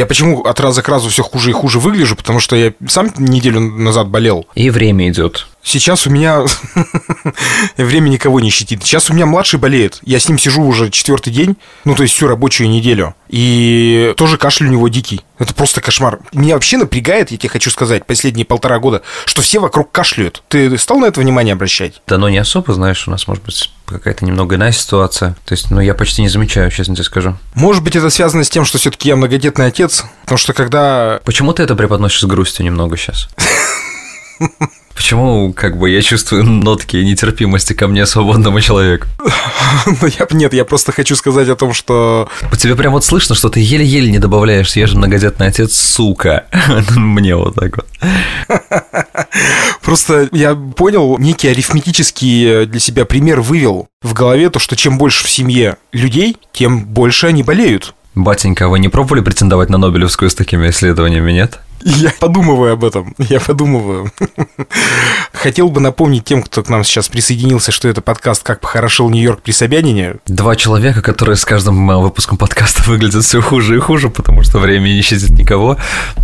Я почему от раза к разу все хуже и хуже выгляжу? Потому что я сам неделю назад болел. И время идет. Сейчас у меня время никого не щитит. Сейчас у меня младший болеет. Я с ним сижу уже четвертый день, ну то есть всю рабочую неделю. И тоже кашель у него дикий. Это просто кошмар. Меня вообще напрягает, я тебе хочу сказать, последние полтора года, что все вокруг кашляют. Ты стал на это внимание обращать? Да, но не особо, знаешь, у нас может быть какая-то немного иная ситуация. То есть, ну, я почти не замечаю, честно тебе скажу. Может быть, это связано с тем, что все-таки я многодетный отец, потому что когда... Почему ты это преподносишь с грустью немного сейчас? Почему, как бы, я чувствую нотки нетерпимости ко мне, свободному человеку? Ну, нет, я просто хочу сказать о том, что... По тебе прям вот слышно, что ты еле-еле не добавляешь, я же многодетный отец, сука. Мне вот так вот. Просто я понял, некий арифметический для себя пример вывел в голове то, что чем больше в семье людей, тем больше они болеют. Батенька, вы не пробовали претендовать на Нобелевскую с такими исследованиями, нет? Я подумываю об этом, я подумываю. Хотел бы напомнить тем, кто к нам сейчас присоединился, что это подкаст «Как похорошел Нью-Йорк при Собянине». Два человека, которые с каждым выпуском подкаста выглядят все хуже и хуже, потому что время не ищет никого.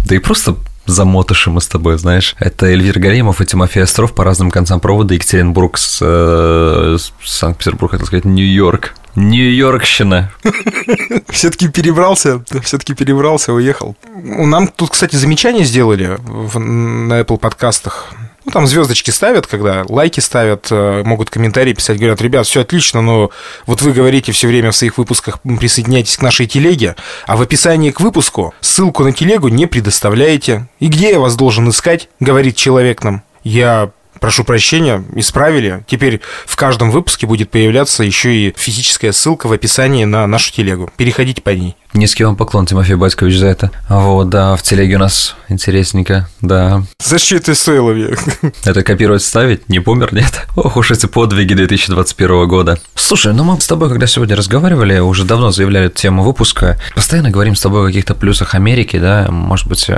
Да и просто замотыши мы с тобой, знаешь. Это Эльвир Галимов и Тимофей Остров по разным концам провода, Екатеринбург с, э, с Санкт-Петербург, хотел сказать, Нью-Йорк. Нью-Йоркщина. Все-таки перебрался, все-таки перебрался, уехал. Нам тут, кстати, замечания сделали в, на Apple подкастах. Ну, там звездочки ставят, когда лайки ставят, э, могут комментарии писать, говорят, ребят, все отлично, но вот вы говорите все время в своих выпусках, присоединяйтесь к нашей телеге, а в описании к выпуску ссылку на телегу не предоставляете. И где я вас должен искать, говорит человек нам. Я прошу прощения, исправили. Теперь в каждом выпуске будет появляться еще и физическая ссылка в описании на нашу телегу. Переходите по ней. Низкий вам поклон, Тимофей Батькович, за это. Вот, да, в телеге у нас интересненько, да. За что это копировать ставить? Не помер, нет? Ох уж эти подвиги 2021 года. Слушай, ну мы с тобой, когда сегодня разговаривали, уже давно заявляли тему выпуска, постоянно говорим с тобой о каких-то плюсах Америки, да, может быть,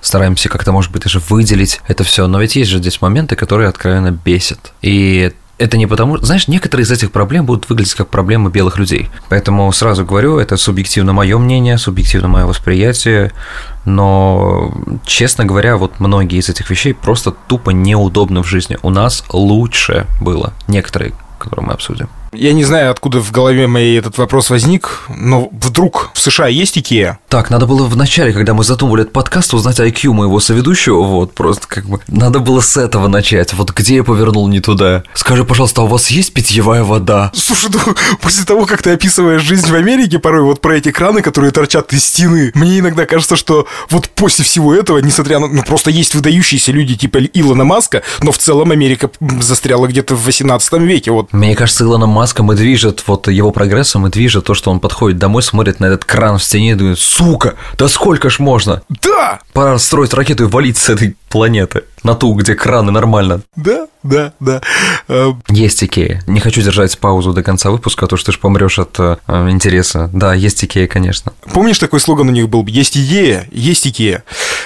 стараемся как-то, может быть, даже выделить это все, но ведь есть же здесь моменты, которые откровенно бесят. И это не потому... Знаешь, некоторые из этих проблем будут выглядеть как проблемы белых людей. Поэтому сразу говорю, это субъективно мое мнение, субъективно мое восприятие, но, честно говоря, вот многие из этих вещей просто тупо неудобны в жизни. У нас лучше было, некоторые, которые мы обсудим. Я не знаю, откуда в голове моей этот вопрос возник, но вдруг в США есть Икеа? Так, надо было в начале, когда мы задумывали этот подкаст, узнать IQ моего соведущего, вот, просто как бы, надо было с этого начать, вот где я повернул не туда. Скажи, пожалуйста, а у вас есть питьевая вода? Слушай, ну, после того, как ты описываешь жизнь в Америке, порой вот про эти краны, которые торчат из стены, мне иногда кажется, что вот после всего этого, несмотря на, ну, просто есть выдающиеся люди типа Илона Маска, но в целом Америка застряла где-то в 18 веке, вот. Мне кажется, Илона Маска Маском и движет вот его прогрессом и движет то, что он подходит домой, смотрит на этот кран в стене и думает, сука, да сколько ж можно? Да! Пора строить ракету и валить с этой планеты. На ту, где краны нормально. Да, да, да. Эм. Есть Икея. Не хочу держать паузу до конца выпуска, а то что ты же помрешь от э, интереса. Да, есть Икея, конечно. Помнишь, такой слоган у них был? Есть идея, есть Икея.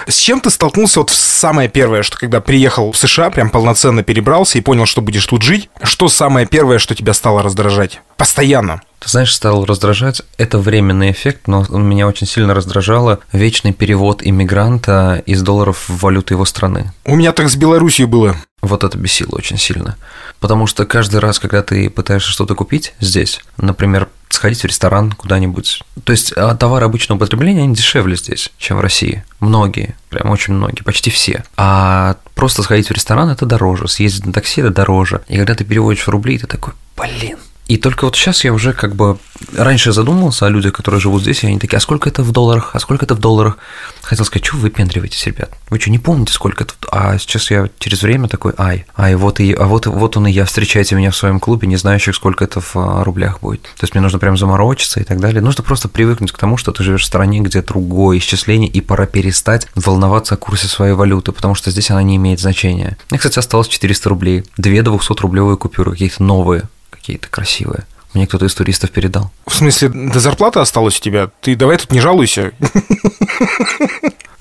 С чем ты столкнулся вот самое первое, что когда приехал в США, прям полноценно перебрался и понял, что будешь тут жить? Что самое первое, что тебя стало раздражать? Постоянно. Ты знаешь, стал раздражать. Это временный эффект, но меня очень сильно раздражало. Вечный перевод иммигранта из долларов в валюту его страны. У меня так с Белоруссией было. Вот это бесило очень сильно. Потому что каждый раз, когда ты пытаешься что-то купить здесь, например, сходить в ресторан куда-нибудь, то есть а, товары обычного потребления, они дешевле здесь, чем в России. Многие, прям очень многие, почти все. А просто сходить в ресторан – это дороже, съездить на такси – это дороже. И когда ты переводишь в рубли, ты такой, блин, и только вот сейчас я уже как бы раньше задумывался о людях, которые живут здесь, и они такие, а сколько это в долларах, а сколько это в долларах? Хотел сказать, что вы выпендриваетесь, ребят? Вы что, не помните, сколько это? А сейчас я через время такой, ай, ай, вот и, а вот, вот он и я, встречайте меня в своем клубе, не знающих, сколько это в а, рублях будет. То есть мне нужно прям заморочиться и так далее. Нужно просто привыкнуть к тому, что ты живешь в стране, где другое исчисление, и пора перестать волноваться о курсе своей валюты, потому что здесь она не имеет значения. Мне, кстати, осталось 400 рублей, две 200-рублевые купюры, какие-то новые, какие-то красивые. Мне кто-то из туристов передал. В смысле, до зарплаты осталось у тебя? Ты давай тут не жалуйся.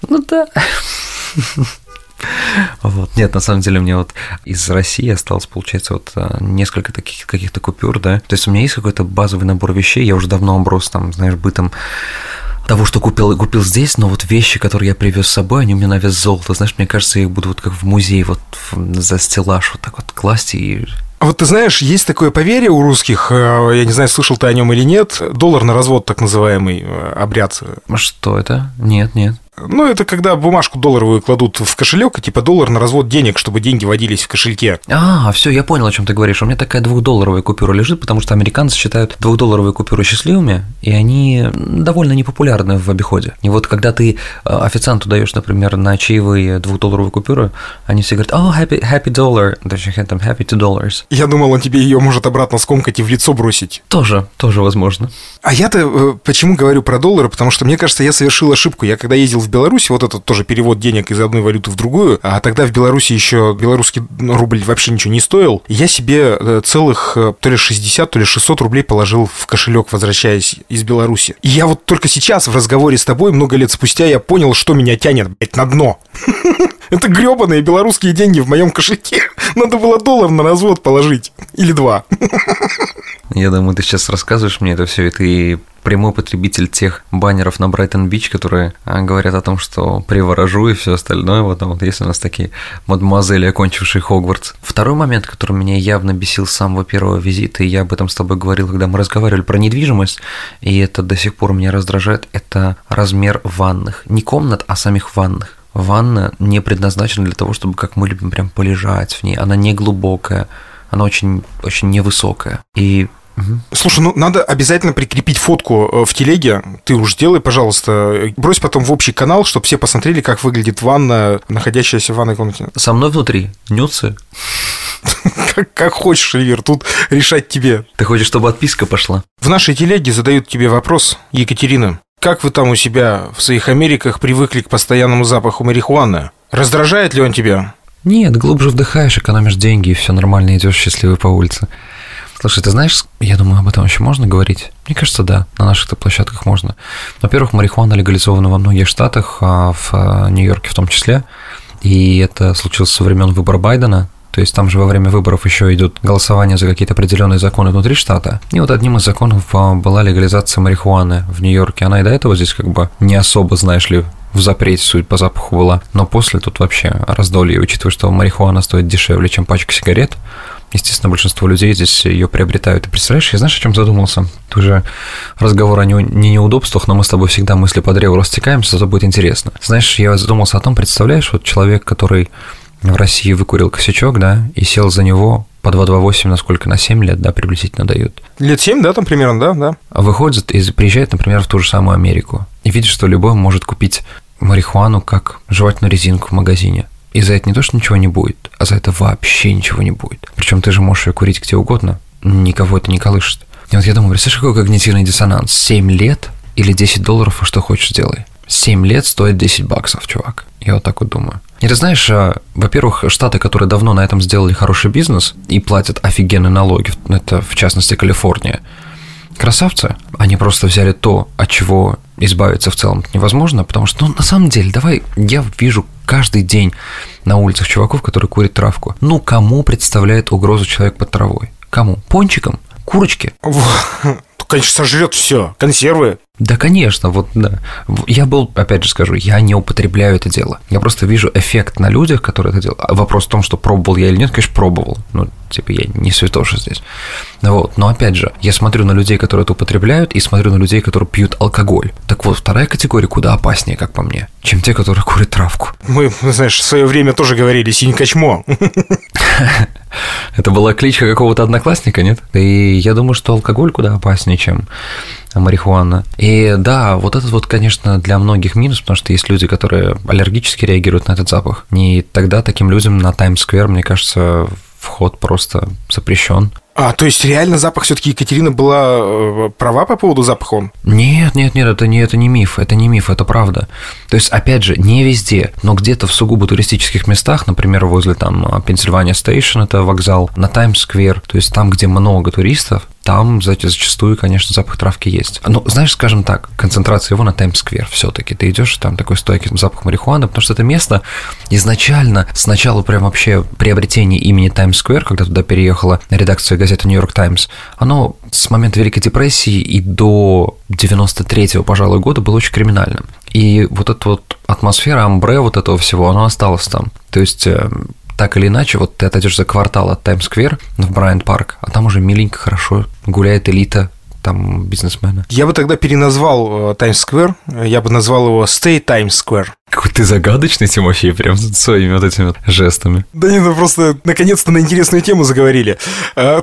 Ну да. Вот. Нет, на самом деле, мне вот из России осталось, получается, вот а, несколько таких каких-то купюр, да. То есть у меня есть какой-то базовый набор вещей, я уже давно оброс там, знаешь, бытом того, что купил, купил здесь, но вот вещи, которые я привез с собой, они у меня на вес золота. Знаешь, мне кажется, я их буду вот как в музей вот за стеллаж вот так вот класть и вот ты знаешь, есть такое поверье у русских, э, я не знаю, слышал ты о нем или нет, доллар на развод, так называемый э, обряд. Что это? Нет, нет. Ну, это когда бумажку долларовую кладут в кошелек, и типа доллар на развод денег, чтобы деньги водились в кошельке. А, все, я понял, о чем ты говоришь. У меня такая двухдолларовая купюра лежит, потому что американцы считают двухдолларовые купюры счастливыми, и они довольно непопулярны в обиходе. И вот когда ты э, официанту даешь, например, на чаевые двухдолларовую купюру, они все говорят, о, oh, happy, happy dollar, даже там happy two dollars. Я думал, он тебе ее может обратно скомкать и в лицо бросить. Тоже, тоже возможно. А я-то э, почему говорю про доллары? Потому что мне кажется, я совершил ошибку. Я когда ездил в Беларусь, вот этот тоже перевод денег из одной валюты в другую, а тогда в Беларуси еще белорусский рубль вообще ничего не стоил, я себе э, целых э, то ли 60, то ли 600 рублей положил в кошелек, возвращаясь из Беларуси. И я вот только сейчас в разговоре с тобой, много лет спустя, я понял, что меня тянет, блядь, на дно. Это гребаные белорусские деньги в моем кошельке. Надо было доллар на развод положить. Или два. Я думаю, ты сейчас рассказываешь мне это все, и ты прямой потребитель тех баннеров на Брайтон-Бич, которые а, говорят о том, что приворожу и все остальное. Вот, а вот есть у нас такие мадемуазели, окончившие Хогвартс. Второй момент, который меня явно бесил с самого первого визита, и я об этом с тобой говорил, когда мы разговаривали про недвижимость, и это до сих пор меня раздражает, это размер ванных. Не комнат, а самих ванных. Ванна не предназначена для того, чтобы, как мы любим, прям полежать в ней. Она не глубокая, она очень, очень невысокая. И Слушай, ну надо обязательно прикрепить фотку э, в телеге. Ты уж делай, пожалуйста. Брось потом в общий канал, чтобы все посмотрели, как выглядит ванна, находящаяся в ванной комнате. Со мной внутри нюцы. Как, как хочешь, Ривер, тут решать тебе. Ты хочешь, чтобы отписка пошла? В нашей телеге задают тебе вопрос, Екатерина. Как вы там у себя в своих Америках привыкли к постоянному запаху марихуаны? Раздражает ли он тебя? Нет, глубже вдыхаешь, экономишь деньги, и все нормально, идешь счастливый по улице. Слушай, ты знаешь, я думаю, об этом еще можно говорить? Мне кажется, да, на наших-то площадках можно. Во-первых, марихуана легализована во многих штатах, а в а, Нью-Йорке в том числе. И это случилось со времен выбора Байдена, то есть там же во время выборов еще идет голосование за какие-то определенные законы внутри штата. И вот одним из законов а, была легализация марихуаны в Нью-Йорке. Она и до этого здесь как бы не особо, знаешь ли, в запрете, суть по запаху была. Но после тут вообще раздолье, учитывая, что марихуана стоит дешевле, чем пачка сигарет, Естественно, большинство людей здесь ее приобретают. Ты представляешь, я знаешь, о чем задумался? Ты уже разговор о не, не неудобствах, но мы с тобой всегда мысли по древу растекаемся, зато будет интересно. Знаешь, я задумался о том, представляешь, вот человек, который в России выкурил косячок, да, и сел за него по 2,28, насколько, на 7 лет, да, приблизительно дают. Лет 7, да, там примерно, да, да. А выходит и приезжает, например, в ту же самую Америку и видит, что любой может купить марихуану как жевательную резинку в магазине. И за это не то, что ничего не будет, а за это вообще ничего не будет. Причем ты же можешь ее курить где угодно, никого это не колышет. И вот я думаю, представляешь, какой когнитивный диссонанс? 7 лет или 10 долларов, и что хочешь делай. 7 лет стоит 10 баксов, чувак. Я вот так вот думаю. И ты знаешь, а, во-первых, штаты, которые давно на этом сделали хороший бизнес и платят офигенные налоги, это в частности Калифорния, красавцы, они просто взяли то, от чего избавиться в целом невозможно, потому что, ну, на самом деле, давай, я вижу каждый день на улицах чуваков, которые курят травку. Ну, кому представляет угрозу человек под травой? Кому? Пончикам? Курочки? Конечно, сожрет все. Консервы. Да, конечно, вот да. Я был, опять же скажу, я не употребляю это дело. Я просто вижу эффект на людях, которые это делают. А вопрос в том, что пробовал я или нет, конечно, пробовал. Ну, типа, я не святоша здесь. Вот. Но опять же, я смотрю на людей, которые это употребляют, и смотрю на людей, которые пьют алкоголь. Так вот, вторая категория куда опаснее, как по мне, чем те, которые курят травку. Мы, знаешь, в свое время тоже говорили синькачмо. Это была кличка какого-то одноклассника, нет? И я думаю, что алкоголь куда опаснее, чем марихуана. И да, вот этот вот, конечно, для многих минус, потому что есть люди, которые аллергически реагируют на этот запах. И тогда таким людям на Таймс-сквер, мне кажется, вход просто запрещен. А, то есть реально запах все-таки Екатерина была э, права по поводу запаха? Нет, нет, нет, это не, это не миф, это не миф, это правда. То есть, опять же, не везде, но где-то в сугубо туристических местах, например, возле там Пенсильвания Стейшн, это вокзал, на Таймс-сквер, то есть там, где много туристов, там зачастую, конечно, запах травки есть. Но, знаешь, скажем так, концентрация его на Таймс-сквер все-таки. Ты идешь, там такой стойкий запах марихуаны, потому что это место изначально, сначала прям вообще приобретение имени Таймс-сквер, когда туда переехала редакция газеты Нью-Йорк Таймс, оно с момента Великой депрессии и до 93-го, пожалуй, года было очень криминальным. И вот эта вот атмосфера амбре вот этого всего, она осталась там. То есть э, так или иначе, вот ты отойдешь за квартал от Таймс-сквер в Брайан Парк, а там уже миленько, хорошо гуляет элита, там бизнесмены. Я бы тогда переназвал Таймс-сквер, я бы назвал его Stay Times Square. Какой ты загадочный, Тимофей, прям своими вот этими вот жестами. Да не, ну просто наконец-то на интересную тему заговорили. А,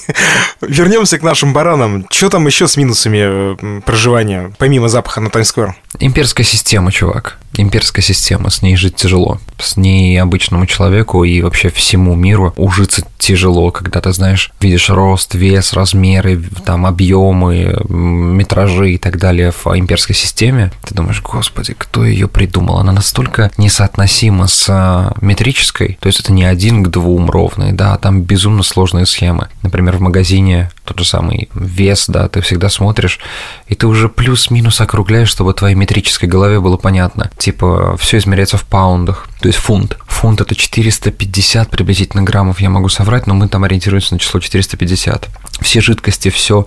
Вернемся к нашим баранам. Что там еще с минусами проживания, помимо запаха на Таймс-сквер? Имперская система, чувак. Имперская система, с ней жить тяжело. С ней обычному человеку и вообще всему миру ужиться тяжело, когда ты знаешь, видишь рост, вес, размеры, там объемы, метражи и так далее в имперской системе. Ты думаешь, господи, кто ее придумал? Придумал, она настолько несоотносима с а, метрической, то есть это не один к двум ровный, да, там безумно сложные схемы. Например, в магазине тот же самый вес, да, ты всегда смотришь, и ты уже плюс-минус округляешь, чтобы твоей метрической голове было понятно. Типа, все измеряется в паундах, то есть фунт. Фунт это 450 приблизительно граммов, я могу соврать, но мы там ориентируемся на число 450. Все жидкости, все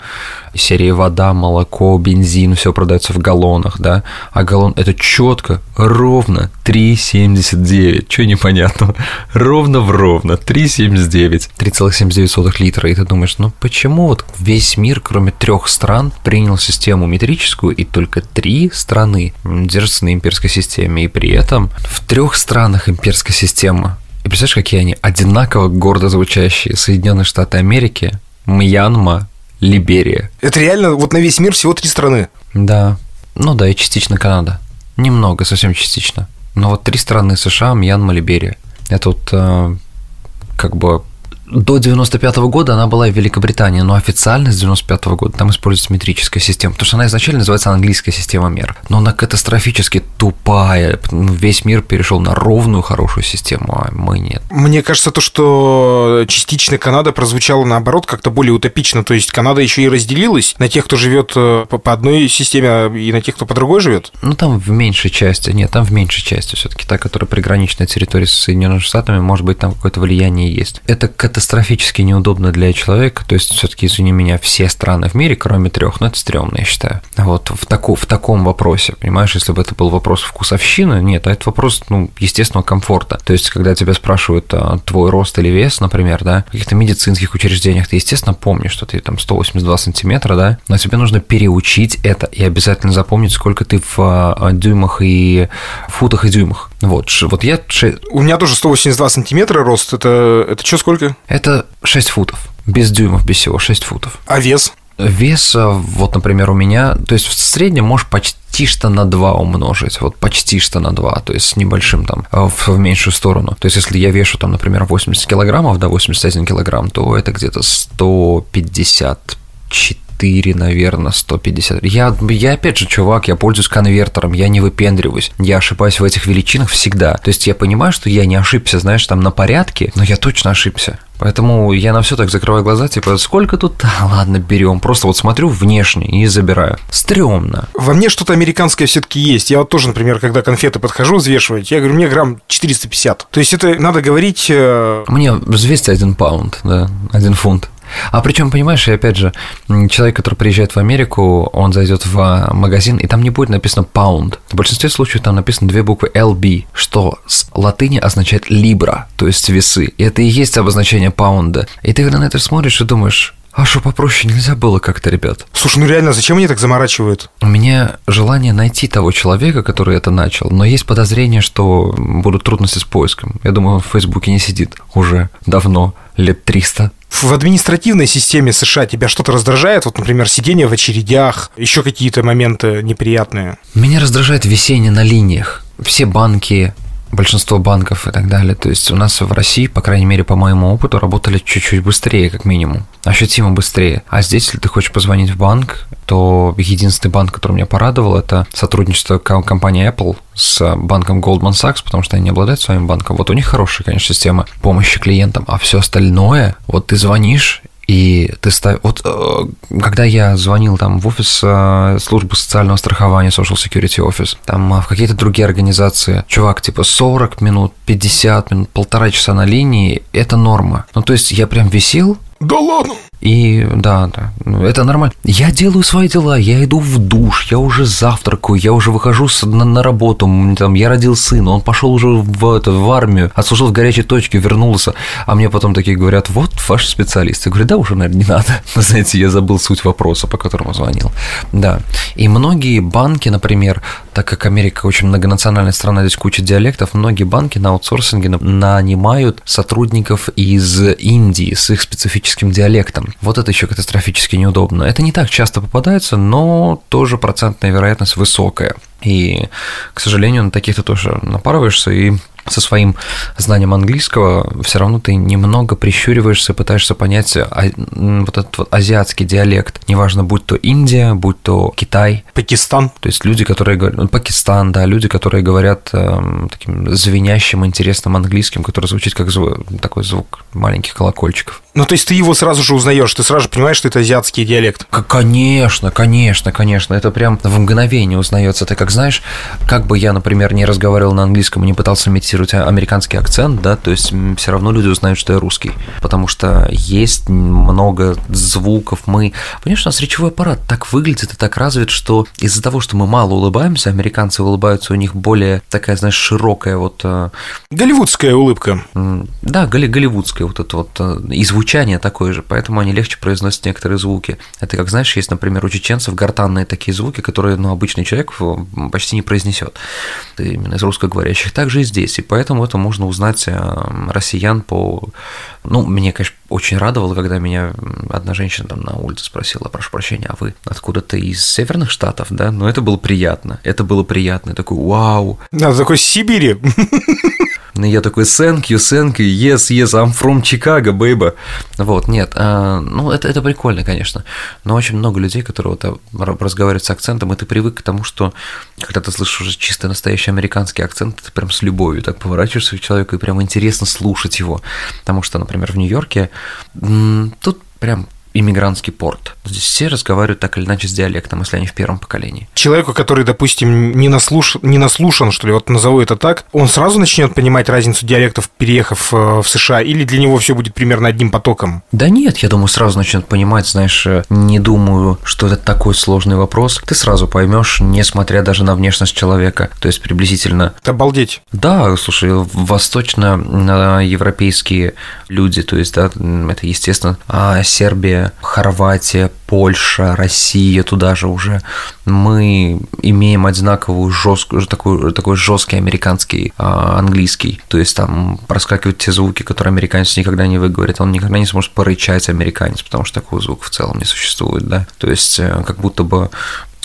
серии вода, молоко, бензин, все продается в галлонах, да, а галлон это четко, ровно 3,79, что непонятно, ровно в ровно 3,79, 3,79 литра, и ты думаешь, ну почему вот весь мир, кроме трех стран, принял систему метрическую, и только три страны держатся на имперской системе, и при этом в трех странах имперская система и представляешь, какие они одинаково гордо звучащие. Соединенные Штаты Америки, Мьянма, Либерия. Это реально вот на весь мир всего три страны. Да. Ну да, и частично Канада. Немного, совсем частично. Но вот три страны США, Мьянма, Либерия. Это вот э, как бы до 95 -го года она была в Великобритании, но официально с 95 -го года там используется метрическая система, потому что она изначально называется английская система мер, но она катастрофически тупая, весь мир перешел на ровную хорошую систему, а мы нет. Мне кажется, то, что частично Канада прозвучала наоборот как-то более утопично, то есть Канада еще и разделилась на тех, кто живет э, по одной системе, а и на тех, кто по другой живет. Ну там в меньшей части, нет, там в меньшей части все-таки та, которая приграничная территория с Соединенными Штатами, может быть, там какое-то влияние есть. Это катастрофически неудобно для человека, то есть все-таки, извини меня, все страны в мире, кроме трех, ну это стрёмно, я считаю. Вот в, таку, в таком вопросе, понимаешь, если бы это был вопрос вкусовщины, нет, а это вопрос, ну, естественного комфорта. То есть, когда тебя спрашивают а, твой рост или вес, например, да, в каких-то медицинских учреждениях, ты, естественно, помнишь, что ты там 182 сантиметра, да, но тебе нужно переучить это и обязательно запомнить, сколько ты в а, дюймах и футах и дюймах. Вот, вот я... У меня тоже 182 сантиметра рост, это, это что, сколько? Это 6 футов. Без дюймов, без всего, 6 футов. А вес? Вес, вот, например, у меня, то есть в среднем можешь почти что на 2 умножить, вот почти что на 2, то есть с небольшим там в, в меньшую сторону. То есть если я вешу там, например, 80 килограммов, да, 81 килограмм, то это где-то 154 4, наверное, 150. Я, я, опять же, чувак, я пользуюсь конвертером, я не выпендриваюсь. Я ошибаюсь в этих величинах всегда. То есть я понимаю, что я не ошибся, знаешь, там на порядке, но я точно ошибся. Поэтому я на все так закрываю глаза, типа, сколько тут? А, ладно, берем. Просто вот смотрю внешне и забираю. Стрёмно. Во мне что-то американское все-таки есть. Я вот тоже, например, когда конфеты подхожу взвешивать, я говорю, мне грамм 450. То есть это надо говорить... Э, мне взвесьте один паунд, да, один фунт. А причем, понимаешь, и опять же, человек, который приезжает в Америку, он зайдет в магазин, и там не будет написано паунд. В большинстве случаев там написано две буквы LB, что с латыни означает libra, то есть весы. И это и есть обозначение паунда. И ты когда на это смотришь и думаешь, а что попроще нельзя было как-то, ребят? Слушай, ну реально, зачем они так заморачивают? У меня желание найти того человека, который это начал, но есть подозрение, что будут трудности с поиском. Я думаю, он в Фейсбуке не сидит уже давно, лет 300 в административной системе США тебя что-то раздражает? Вот, например, сидение в очередях, еще какие-то моменты неприятные? Меня раздражает висение на линиях. Все банки, большинство банков и так далее. То есть у нас в России, по крайней мере, по моему опыту, работали чуть-чуть быстрее, как минимум. Ощутимо быстрее. А здесь, если ты хочешь позвонить в банк, то единственный банк, который меня порадовал, это сотрудничество компании Apple с банком Goldman Sachs, потому что они не обладают своим банком. Вот у них хорошая, конечно, система помощи клиентам, а все остальное, вот ты звонишь, И ты ставишь... Вот э, когда я звонил там в офис э, службы социального страхования, Social Security Office, там э, в какие-то другие организации, чувак, типа 40 минут, 50 минут, полтора часа на линии – это норма. Ну, то есть я прям висел, да ладно. И да, да, ну, это нормально. Я делаю свои дела, я иду в душ, я уже завтракаю, я уже выхожу с, на, на работу, там, я родил сына, он пошел уже в, это, в армию, отслужил в горячей точке, вернулся, а мне потом такие говорят, вот ваш специалист. Я говорю, да, уже, наверное, не надо. Знаете, я забыл суть вопроса, по которому звонил. Да. И многие банки, например, так как Америка очень многонациональная страна, здесь куча диалектов, многие банки на аутсорсинге нанимают сотрудников из Индии с их специфическим диалектом. Вот это еще катастрофически неудобно. Это не так часто попадается, но тоже процентная вероятность высокая. И, к сожалению, на таких ты тоже напарываешься, и со своим знанием английского все равно ты немного прищуриваешься, пытаешься понять а, вот этот вот азиатский диалект. Неважно, будь то Индия, будь то Китай. Пакистан. То есть люди, которые говорят... Ну, Пакистан, да, люди, которые говорят э, таким звенящим, интересным английским, который звучит как звук, такой звук маленьких колокольчиков. Ну, то есть ты его сразу же узнаешь, ты сразу же понимаешь, что это азиатский диалект. Конечно, конечно, конечно. Это прям в мгновение узнается. Ты как знаешь, как бы я, например, не разговаривал на английском и не пытался имитировать американский акцент, да, то есть все равно люди узнают, что я русский. Потому что есть много звуков. Мы. Понимаешь, у нас речевой аппарат так выглядит и так развит, что из-за того, что мы мало улыбаемся, американцы улыбаются, у них более такая, знаешь, широкая вот. Э, Голливудская улыбка. Да, голливудская вот это вот э, и звучание звучание такое же, поэтому они легче произносят некоторые звуки. Это как, знаешь, есть, например, у чеченцев гортанные такие звуки, которые, ну, обычный человек почти не произнесет, именно из русскоговорящих. Также и здесь, и поэтому это можно узнать э, россиян по... Ну, мне, конечно, очень радовало, когда меня одна женщина там на улице спросила, прошу прощения, а вы откуда-то из северных штатов, да? Но это было приятно, это было приятно, я такой, вау. Да, такой Сибири. И я такой, thank you, thank you, yes, yes, I'm from Chicago, baby. Вот, нет, а, ну, это, это прикольно, конечно, но очень много людей, которые вот разговаривают с акцентом, и ты привык к тому, что когда ты слышишь уже чисто настоящий американский акцент, ты прям с любовью так поворачиваешься к человеку, и прям интересно слушать его, потому что, например, в Нью-Йорке тут прям иммигрантский порт. Здесь все разговаривают так или иначе с диалектом, если они в первом поколении. Человеку, который, допустим, не, наслуш... не наслушан, что ли, вот назову это так, он сразу начнет понимать разницу диалектов, переехав э, в США, или для него все будет примерно одним потоком? Да нет, я думаю, сразу начнет понимать, знаешь, э, не думаю, что это такой сложный вопрос. Ты сразу поймешь, несмотря даже на внешность человека. То есть приблизительно... Обалдеть. Да, слушай, восточно-европейские люди, то есть, да, это, естественно, а Хорватия, Польша, Россия, туда же уже мы имеем одинаковую жесткую, такой, такой жесткий американский а, английский. То есть там проскакивают те звуки, которые американец никогда не выговорит. Он никогда не сможет порычать американец, потому что такого звука в целом не существует, да. То есть э, как будто бы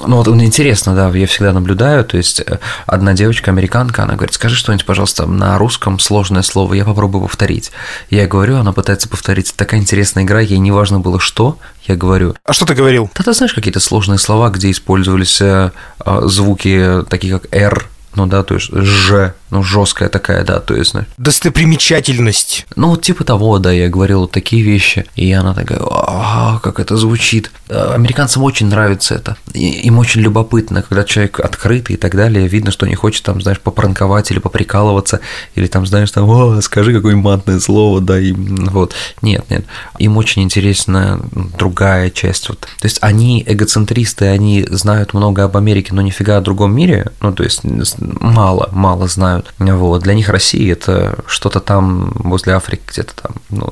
ну вот интересно, да, я всегда наблюдаю, то есть э, одна девочка, американка, она говорит, скажи что-нибудь, пожалуйста, на русском сложное слово, я попробую повторить. Я говорю, она пытается повторить, такая интересная игра, ей не важно было что, я говорю. А что ты говорил? Да ты знаешь какие-то сложные слова, где использовались э, э, звуки такие как R, ну да, то есть Ж, ну жесткая такая, да, то есть, знаешь. Достопримечательность. Ну вот типа того, да, я говорил вот такие вещи, и она такая, а, как это звучит. Э, американцам очень нравится это, им очень любопытно, когда человек открытый и так далее, видно, что не хочет там, знаешь, попранковать или поприкалываться, или там, знаешь, там, о, скажи какое-нибудь матное слово, да, и вот. Нет, нет, им очень интересна другая часть, вот. То есть они эгоцентристы, они знают много об Америке, но нифига о другом мире, ну, то есть мало, мало знают. Вот. Для них Россия – это что-то там возле Африки где-то там, ну,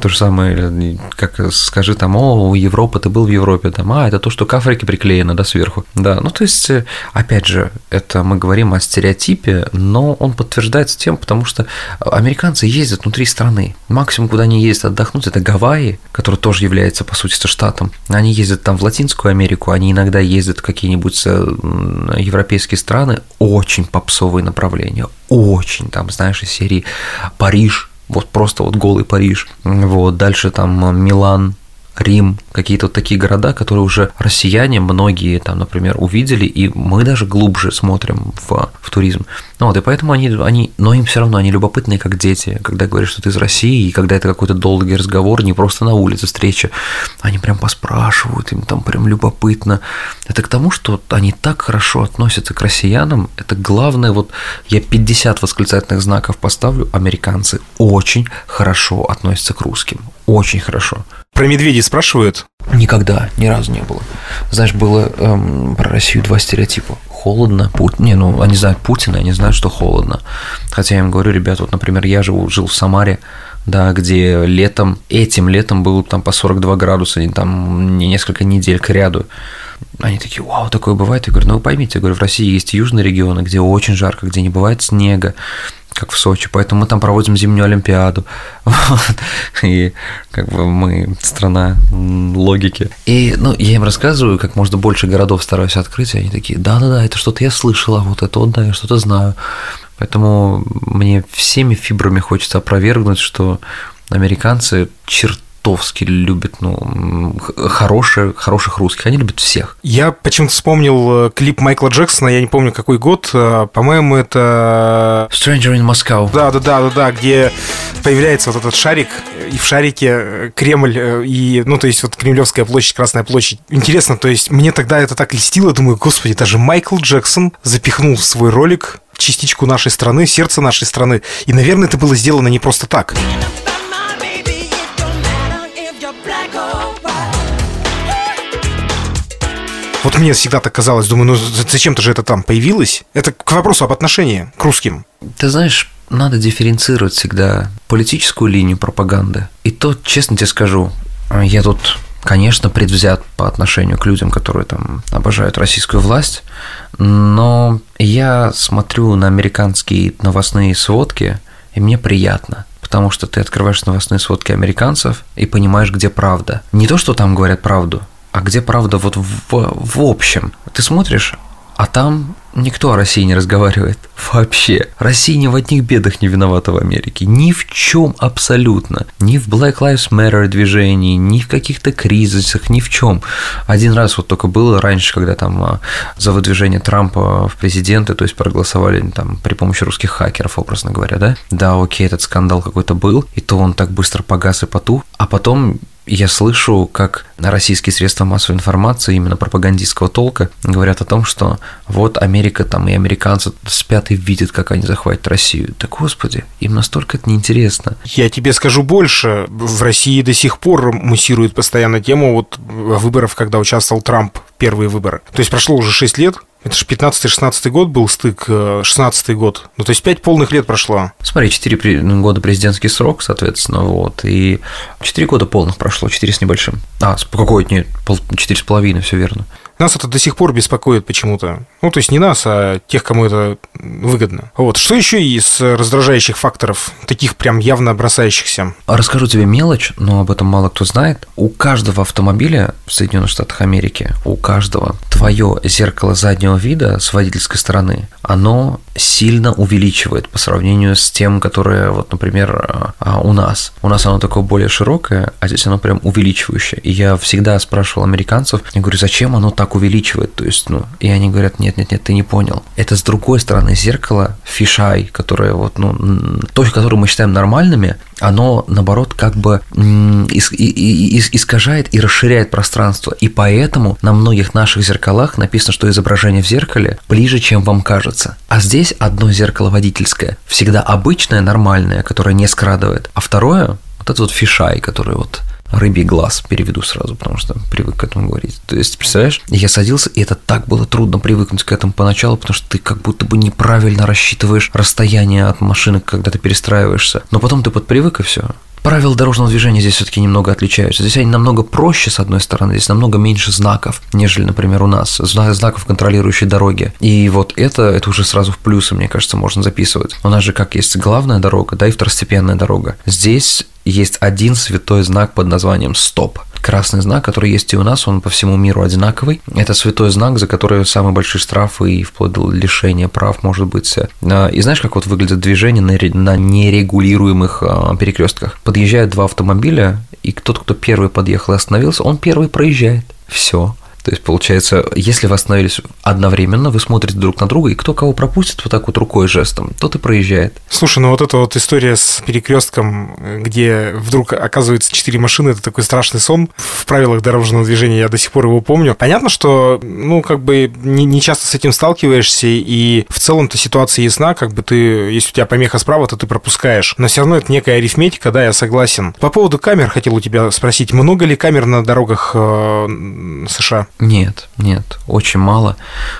то же самое, как скажи там, о, у Европы, ты был в Европе, там, а, это то, что к Африке приклеено, да, сверху. Да, ну, то есть, опять же, это мы говорим о стереотипе, но он подтверждается тем, потому что американцы ездят внутри страны. Максимум, куда они ездят отдохнуть, это Гавайи, который тоже является, по сути, штатом. Они ездят там в Латинскую Америку, они иногда ездят в какие-нибудь э, европейские страны, очень попсовые направления, очень, там, знаешь, из серии Париж, вот просто вот голый Париж. Вот, дальше там Милан, Рим, какие-то вот такие города, которые уже россияне многие там, например, увидели, и мы даже глубже смотрим в, в туризм. Ну вот, и поэтому они, они, но им все равно, они любопытные, как дети, когда говорят, что ты из России, и когда это какой-то долгий разговор, не просто на улице встреча, они прям поспрашивают, им там прям любопытно. Это к тому, что они так хорошо относятся к россиянам, это главное, вот я 50 восклицательных знаков поставлю, американцы очень хорошо относятся к русским, очень хорошо. Про медведей спрашивают? Никогда, ни разу не было. Знаешь, было эм, про Россию два стереотипа. Холодно, Пут... не, ну, они знают Путина, они знают, что холодно. Хотя я им говорю, ребят, вот, например, я живу, жил в Самаре, да, где летом, этим летом было там по 42 градуса, там не несколько недель к ряду. Они такие, вау, такое бывает. Я говорю, ну вы поймите, я говорю, в России есть южные регионы, где очень жарко, где не бывает снега, как в Сочи, поэтому мы там проводим зимнюю Олимпиаду. Вот. И как бы мы страна логики. И ну, я им рассказываю, как можно больше городов стараюсь открыть, и они такие, да-да-да, это что-то я слышала, вот это вот, да, я что-то знаю. Поэтому мне всеми фибрами хочется опровергнуть, что американцы черт чертовски любят, ну, хорошие, хороших русских. Они любят всех. Я почему-то вспомнил э, клип Майкла Джексона, я не помню, какой год. Э, по-моему, это... Stranger in Moscow. Да, да, да, да, да, где появляется вот этот шарик, и в шарике э, Кремль, и, ну, то есть вот Кремлевская площадь, Красная площадь. Интересно, то есть мне тогда это так льстило, думаю, господи, даже Майкл Джексон запихнул в свой ролик частичку нашей страны, сердце нашей страны. И, наверное, это было сделано не просто так. Вот мне всегда так казалось, думаю, ну зачем-то же это там появилось? Это к вопросу об отношении к русским. Ты знаешь, надо дифференцировать всегда политическую линию пропаганды. И то, честно тебе скажу, я тут конечно, предвзят по отношению к людям, которые там обожают российскую власть, но я смотрю на американские новостные сводки, и мне приятно потому что ты открываешь новостные сводки американцев и понимаешь, где правда. Не то, что там говорят правду, а где правда вот в, в общем? Ты смотришь, а там никто о России не разговаривает. Вообще. Россия ни в одних бедах не виновата в Америке. Ни в чем абсолютно. Ни в Black Lives Matter движении, ни в каких-то кризисах, ни в чем. Один раз вот только было раньше, когда там а, за выдвижение Трампа в президенты, то есть проголосовали там при помощи русских хакеров, образно говоря, да? Да, окей, этот скандал какой-то был, и то он так быстро погас и потух. А потом я слышу, как российские средства массовой информации, именно пропагандистского толка, говорят о том, что вот Америка там и американцы спят и видят, как они захватят Россию. Да господи, им настолько это неинтересно. Я тебе скажу больше. В России до сих пор муссирует постоянно тему вот выборов, когда участвовал Трамп, первые выборы. То есть прошло уже 6 лет, это же 15-16 год был стык, 16 э, год. Ну, то есть 5 полных лет прошло. Смотри, 4 ну, года президентский срок, соответственно, вот, и 4 года полных прошло, 4 с небольшим. А, какой, нет, 4 с половиной, все верно. Нас это до сих пор беспокоит почему-то. Ну, то есть не нас, а тех, кому это выгодно. Вот. Что еще из раздражающих факторов, таких прям явно бросающихся? Расскажу тебе мелочь, но об этом мало кто знает. У каждого автомобиля в Соединенных Штатах Америки, у каждого твое зеркало заднего вида с водительской стороны, оно сильно увеличивает по сравнению с тем, которое, вот, например, а, у нас. У нас оно такое более широкое, а здесь оно прям увеличивающее. И я всегда спрашивал американцев, я говорю, зачем оно так увеличивает? То есть, ну, и они говорят, нет, нет, нет, ты не понял. Это с другой стороны зеркала фишай, которое вот, ну, то, которое мы считаем нормальными, оно, наоборот, как бы искажает и расширяет пространство. И поэтому на многих наших зеркалах написано, что изображение в зеркале ближе, чем вам кажется. А здесь одно зеркало водительское, всегда обычное, нормальное, которое не скрадывает, а второе вот этот вот фишай, который вот рыбий глаз переведу сразу, потому что привык к этому говорить. То есть, представляешь, я садился, и это так было трудно привыкнуть к этому поначалу, потому что ты как будто бы неправильно рассчитываешь расстояние от машины, когда ты перестраиваешься. Но потом ты подпривык, и все. Правила дорожного движения здесь все-таки немного отличаются. Здесь они намного проще, с одной стороны, здесь намного меньше знаков, нежели, например, у нас, знаков контролирующей дороги. И вот это, это уже сразу в плюсы, мне кажется, можно записывать. У нас же как есть главная дорога, да, и второстепенная дорога. Здесь есть один святой знак под названием «Стоп» красный знак, который есть и у нас, он по всему миру одинаковый. Это святой знак, за который самые большие штрафы и вплоть до лишения прав может быть. А, и знаешь, как вот выглядит движение на нерегулируемых а, перекрестках? Подъезжают два автомобиля, и тот, кто первый подъехал и остановился, он первый проезжает. Все. То есть, получается, если вы остановились одновременно, вы смотрите друг на друга, и кто кого пропустит вот так вот рукой жестом, тот и проезжает. Слушай, ну вот эта вот история с перекрестком, где вдруг оказывается четыре машины, это такой страшный сон. В правилах дорожного движения я до сих пор его помню. Понятно, что, ну, как бы не, не часто с этим сталкиваешься, и в целом-то ситуация ясна, как бы ты, если у тебя помеха справа, то ты пропускаешь. Но все равно это некая арифметика, да, я согласен. По поводу камер хотел у тебя спросить, много ли камер на дорогах э, США? Нет, нет, очень мало.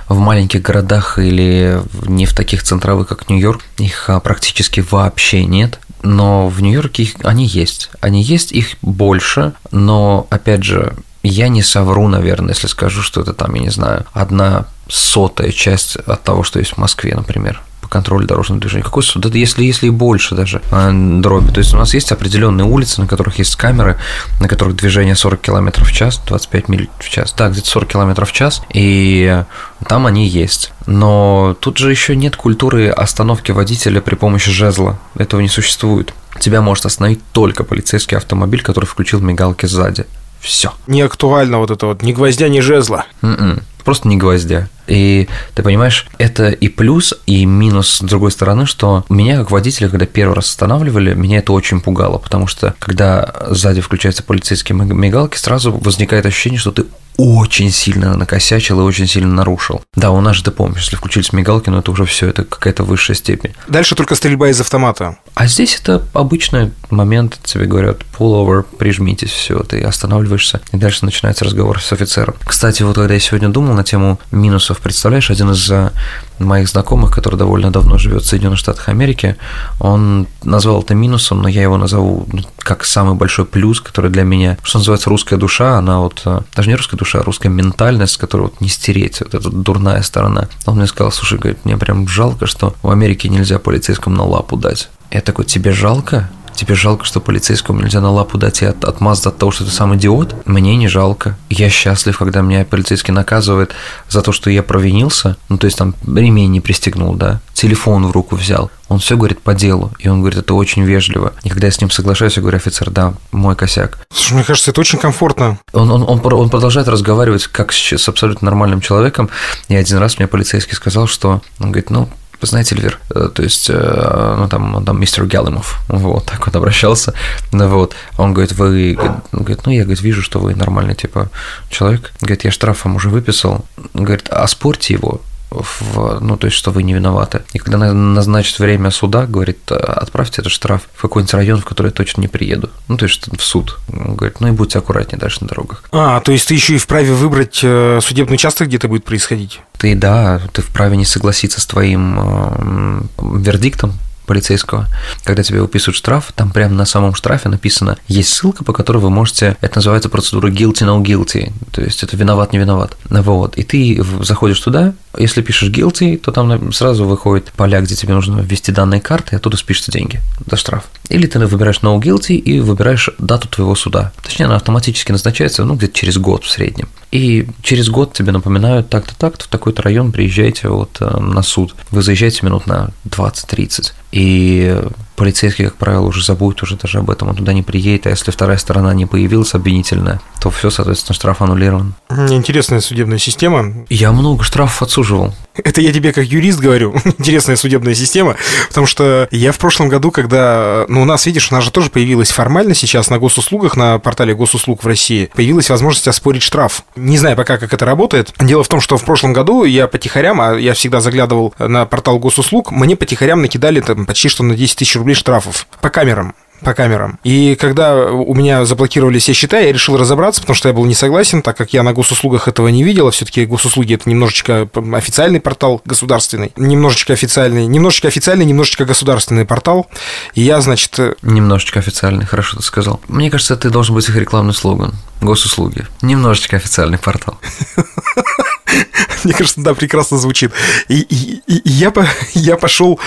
В маленьких городах или не в таких центровых, как Нью-Йорк, их а, практически вообще нет. Но в Нью-Йорке их, они есть. Они есть, их больше, но, опять же, я не совру, наверное, если скажу, что это там, я не знаю, одна сотая часть от того, что есть в Москве, например контроль дорожного движения. Какой суд? Это если, если и больше даже а, дроби. То есть у нас есть определенные улицы, на которых есть камеры, на которых движение 40 км в час, 25 миль в час. Да, где-то 40 км в час, и там они есть. Но тут же еще нет культуры остановки водителя при помощи жезла. Этого не существует. Тебя может остановить только полицейский автомобиль, который включил мигалки сзади. Все. Не актуально вот это вот, ни гвоздя, ни жезла. Mm-mm. Просто не гвоздя. И ты понимаешь, это и плюс, и минус с другой стороны, что меня как водителя, когда первый раз останавливали, меня это очень пугало, потому что когда сзади включаются полицейские мигалки, сразу возникает ощущение, что ты очень сильно накосячил и очень сильно нарушил. Да, у нас же, ты помнишь, если включились мигалки, но это уже все, это какая-то высшая степень. Дальше только стрельба из автомата. А здесь это обычный момент, тебе говорят, pull over, прижмитесь, все, ты останавливаешься, и дальше начинается разговор с офицером. Кстати, вот когда я сегодня думал на тему минусов, представляешь, один из э, моих знакомых, который довольно давно живет в Соединенных Штатах Америки, он назвал это минусом, но я его назову ну, как самый большой плюс, который для меня, что называется, русская душа, она вот, э, даже не русская душа, а русская ментальность, которую вот не стереть, вот эта дурная сторона. Он мне сказал, слушай, говорит, мне прям жалко, что в Америке нельзя полицейскому на лапу дать. Я такой, тебе жалко? Тебе жалко, что полицейскому нельзя на лапу дать и от, отмазать от того, что ты сам идиот? Мне не жалко. Я счастлив, когда меня полицейский наказывает за то, что я провинился. Ну, то есть там ремень не пристегнул, да, телефон в руку взял. Он все говорит по делу, и он говорит, это очень вежливо. И когда я с ним соглашаюсь, я говорю, офицер, да, мой косяк. Слушай, мне кажется, это очень комфортно. Он, он, он, он продолжает разговаривать как с, с абсолютно нормальным человеком. И один раз мне полицейский сказал, что, он говорит, ну, вы знаете, Эльвир, э, то есть, э, ну, там, там, мистер Галимов, вот, так вот обращался, ну, вот, он говорит, вы, говорит, ну, я, говорит, вижу, что вы нормальный, типа, человек, говорит, я штраф вам уже выписал, говорит, оспорьте его, в, ну, то есть, что вы не виноваты. И когда назначит время суда, говорит, отправьте этот штраф в какой-нибудь район, в который я точно не приеду. Ну, то есть, в суд. Он говорит, ну и будьте аккуратнее дальше на дорогах. А, то есть, ты еще и вправе выбрать э, судебный участок, где это будет происходить? Ты, да, ты вправе не согласиться с твоим э, вердиктом, полицейского, когда тебе выписывают штраф, там прямо на самом штрафе написано, есть ссылка, по которой вы можете, это называется процедура guilty, no guilty, то есть это виноват, не виноват. Вот, и ты заходишь туда, если пишешь guilty, то там сразу выходит поля, где тебе нужно ввести данные карты, и оттуда спишутся деньги за штраф. Или ты выбираешь no guilty и выбираешь дату твоего суда. Точнее, она автоматически назначается, ну, где-то через год в среднем. И через год тебе напоминают, так-то, так-то, в такой-то район приезжайте вот э, на суд. Вы заезжаете минут на 20-30. И полицейский, как правило, уже забудет уже даже об этом, он туда не приедет, а если вторая сторона не появилась обвинительная, то все, соответственно, штраф аннулирован. Интересная судебная система. Я много штрафов отсуживал. Это я тебе как юрист говорю, интересная судебная система, потому что я в прошлом году, когда, ну, у нас, видишь, у нас же тоже появилась формально сейчас на госуслугах, на портале госуслуг в России, появилась возможность оспорить штраф. Не знаю пока, как это работает. Дело в том, что в прошлом году я потихорям, а я всегда заглядывал на портал госуслуг, мне потихорям накидали там почти что на 10 тысяч рублей штрафов по камерам по камерам. И когда у меня заблокировали все счета, я решил разобраться, потому что я был не согласен, так как я на госуслугах этого не видел, а все-таки госуслуги это немножечко официальный портал государственный, немножечко официальный, немножечко официальный, немножечко государственный портал. И я, значит... Э, немножечко официальный, хорошо ты сказал. Мне кажется, это должен быть их рекламный слоган. Госуслуги. Немножечко официальный портал. Мне кажется, да, прекрасно звучит. И, и, и я, по, я пошел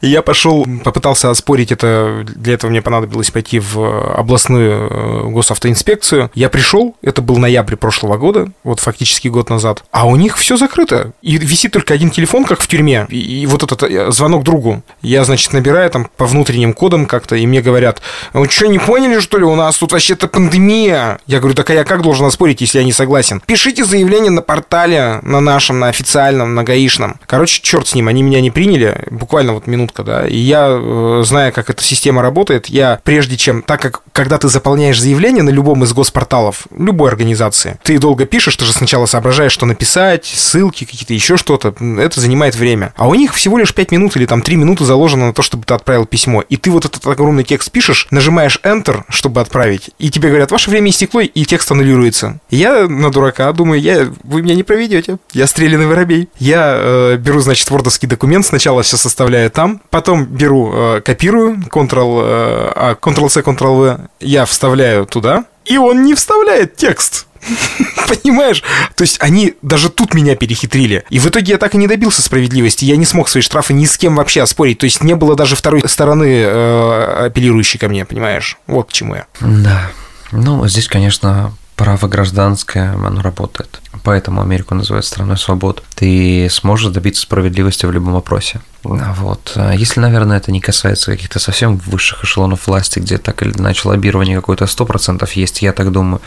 И я пошел, попытался оспорить это. Для этого мне понадобилось пойти в областную э, госавтоинспекцию. Я пришел, это был ноябрь прошлого года, вот фактически год назад. А у них все закрыто. И висит только один телефон, как в тюрьме. И, и вот этот э, звонок другу. Я, значит, набираю там по внутренним кодам как-то, и мне говорят, вы что, не поняли, что ли, у нас тут вообще-то пандемия? Я говорю, так а я как должен оспорить, если я не согласен? Пишите заявление на портале, на нашем, на официальном, на гаишном. Короче, черт с ним, они меня не приняли, буквально вот минутка, да. И я, э, зная, как эта система работает, я прежде чем, так как когда ты заполняешь заявление на любом из госпорталов, любой организации, ты долго пишешь, ты же сначала соображаешь, что написать, ссылки какие-то, еще что-то, это занимает время. А у них всего лишь 5 минут или там 3 минуты заложено на то, чтобы ты отправил письмо. И ты вот этот огромный текст пишешь, нажимаешь Enter, чтобы отправить, и тебе говорят, ваше время истекло, и текст аннулируется. Я на дурака думаю, я, вы меня не проведете. Я стреляный воробей. Я э, беру, значит, вордовский документ, сначала все составляю там, потом беру, э, копирую, Ctrl, а, Ctrl-C, Ctrl-V, я вставляю туда, и он не вставляет текст. Понимаешь? То есть они даже тут меня перехитрили. И в итоге я так и не добился справедливости. Я не смог свои штрафы ни с кем вообще оспорить. То есть не было даже второй стороны э, апеллирующей ко мне, понимаешь? Вот к чему я. Да. Ну, здесь, конечно, право гражданское, оно работает. Поэтому Америку называют страной свобод. Ты сможешь добиться справедливости в любом вопросе. Вот. Если, наверное, это не касается каких-то совсем высших эшелонов власти, где так или иначе лоббирование какое-то 100% есть, я так думаю,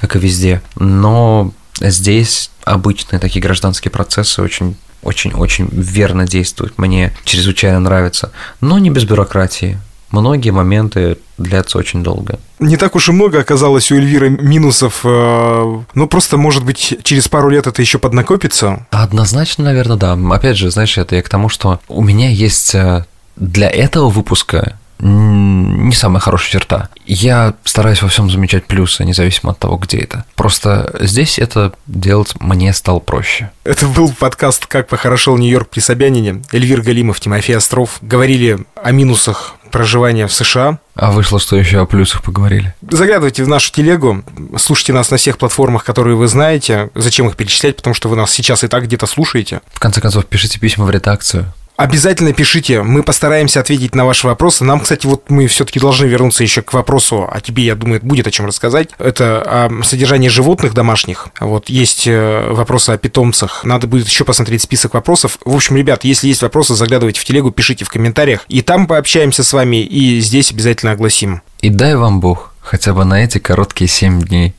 как и везде. Но здесь обычные такие гражданские процессы очень очень-очень верно действуют, мне чрезвычайно нравится, но не без бюрократии, многие моменты длятся очень долго. Не так уж и много оказалось у Эльвиры минусов, э, но просто, может быть, через пару лет это еще поднакопится? Однозначно, наверное, да. Опять же, знаешь, это я к тому, что у меня есть э, для этого выпуска не самая хорошая черта. Я стараюсь во всем замечать плюсы, независимо от того, где это. Просто здесь это делать мне стало проще. Это был подкаст «Как похорошел Нью-Йорк при Собянине». Эльвир Галимов, Тимофей Остров говорили о минусах проживания в США. А вышло, что еще о плюсах поговорили. Заглядывайте в нашу телегу, слушайте нас на всех платформах, которые вы знаете. Зачем их перечислять, потому что вы нас сейчас и так где-то слушаете. В конце концов, пишите письма в редакцию. Обязательно пишите, мы постараемся ответить на ваши вопросы. Нам, кстати, вот мы все-таки должны вернуться еще к вопросу, а тебе, я думаю, будет о чем рассказать. Это о содержании животных домашних. Вот есть э, вопросы о питомцах. Надо будет еще посмотреть список вопросов. В общем, ребят, если есть вопросы, заглядывайте в телегу, пишите в комментариях. И там пообщаемся с вами, и здесь обязательно огласим. И дай вам Бог хотя бы на эти короткие 7 дней.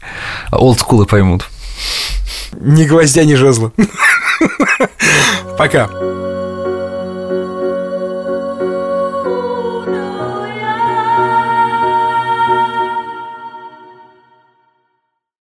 Олдскулы поймут. Ни гвоздя, ни жезла. Пока.